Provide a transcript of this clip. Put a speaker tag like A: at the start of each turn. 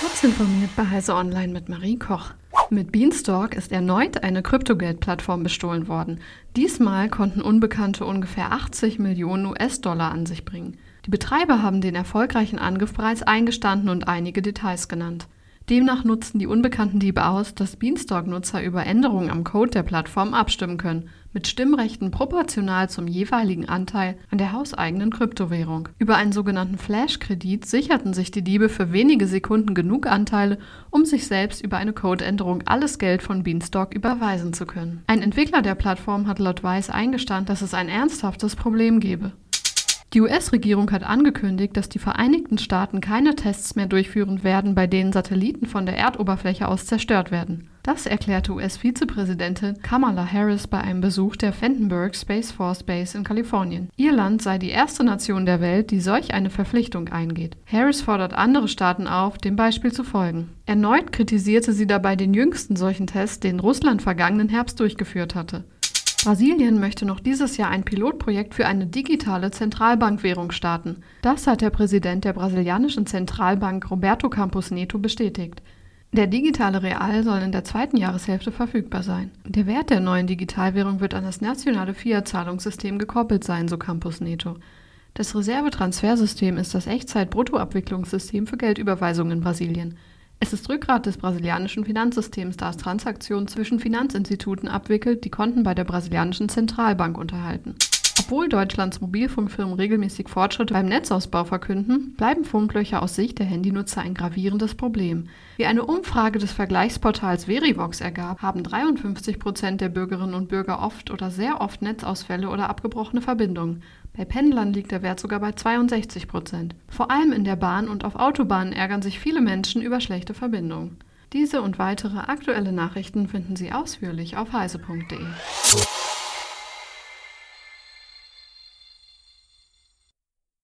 A: Kurz informiert bei Heise Online mit Marie Koch. Mit Beanstalk ist erneut eine Kryptogeldplattform bestohlen worden. Diesmal konnten Unbekannte ungefähr 80 Millionen US-Dollar an sich bringen. Die Betreiber haben den erfolgreichen Angriff bereits eingestanden und einige Details genannt. Demnach nutzten die unbekannten Diebe aus, dass Beanstalk-Nutzer über Änderungen am Code der Plattform abstimmen können, mit Stimmrechten proportional zum jeweiligen Anteil an der hauseigenen Kryptowährung. Über einen sogenannten Flash-Kredit sicherten sich die Diebe für wenige Sekunden genug Anteile, um sich selbst über eine Codeänderung alles Geld von Beanstalk überweisen zu können. Ein Entwickler der Plattform hat laut Weiß eingestanden, dass es ein ernsthaftes Problem gebe. Die US-Regierung hat angekündigt, dass die Vereinigten Staaten keine Tests mehr durchführen werden, bei denen Satelliten von der Erdoberfläche aus zerstört werden. Das erklärte US-Vizepräsidentin Kamala Harris bei einem Besuch der Vandenberg Space Force Base in Kalifornien. Ihr Land sei die erste Nation der Welt, die solch eine Verpflichtung eingeht. Harris fordert andere Staaten auf, dem Beispiel zu folgen. Erneut kritisierte sie dabei den jüngsten solchen Test, den Russland vergangenen Herbst durchgeführt hatte. Brasilien möchte noch dieses Jahr ein Pilotprojekt für eine digitale Zentralbankwährung starten. Das hat der Präsident der brasilianischen Zentralbank Roberto Campos Neto bestätigt. Der digitale Real soll in der zweiten Jahreshälfte verfügbar sein. Der Wert der neuen Digitalwährung wird an das nationale Fiat-Zahlungssystem gekoppelt sein, so Campus Neto. Das Reservetransfersystem ist das Echtzeit-Bruttoabwicklungssystem für Geldüberweisungen in Brasilien. Es ist Rückgrat des brasilianischen Finanzsystems, da es Transaktionen zwischen Finanzinstituten abwickelt, die Konten bei der brasilianischen Zentralbank unterhalten. Obwohl Deutschlands Mobilfunkfirmen regelmäßig Fortschritte beim Netzausbau verkünden, bleiben Funklöcher aus Sicht der Handynutzer ein gravierendes Problem. Wie eine Umfrage des Vergleichsportals Verivox ergab, haben 53 Prozent der Bürgerinnen und Bürger oft oder sehr oft Netzausfälle oder abgebrochene Verbindungen. Bei Pendlern liegt der Wert sogar bei 62 Prozent. Vor allem in der Bahn und auf Autobahnen ärgern sich viele Menschen über schlechte Verbindungen. Diese und weitere aktuelle Nachrichten finden Sie ausführlich auf heise.de.